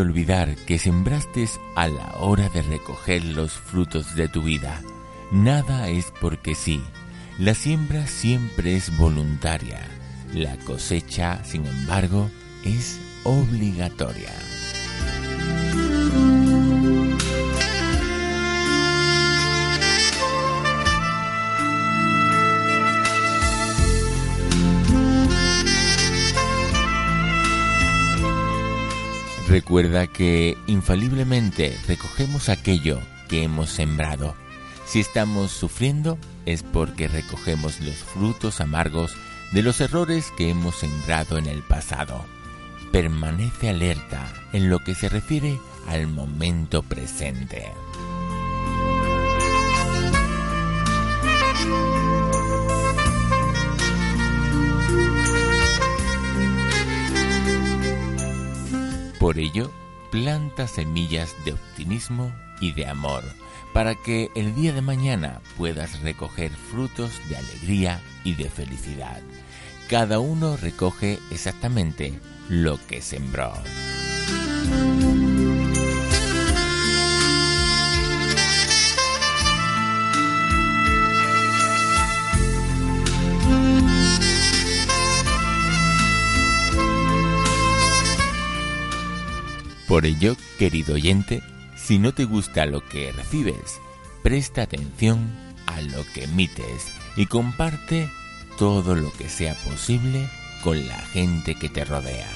olvidar que sembraste a la hora de recoger los frutos de tu vida. Nada es porque sí. La siembra siempre es voluntaria. La cosecha, sin embargo, es obligatoria. Recuerda que infaliblemente recogemos aquello que hemos sembrado. Si estamos sufriendo es porque recogemos los frutos amargos de los errores que hemos sembrado en el pasado. Permanece alerta en lo que se refiere al momento presente. Por ello, planta semillas de optimismo y de amor para que el día de mañana puedas recoger frutos de alegría y de felicidad. Cada uno recoge exactamente lo que sembró. Por ello, querido oyente, si no te gusta lo que recibes, presta atención a lo que emites y comparte todo lo que sea posible con la gente que te rodea.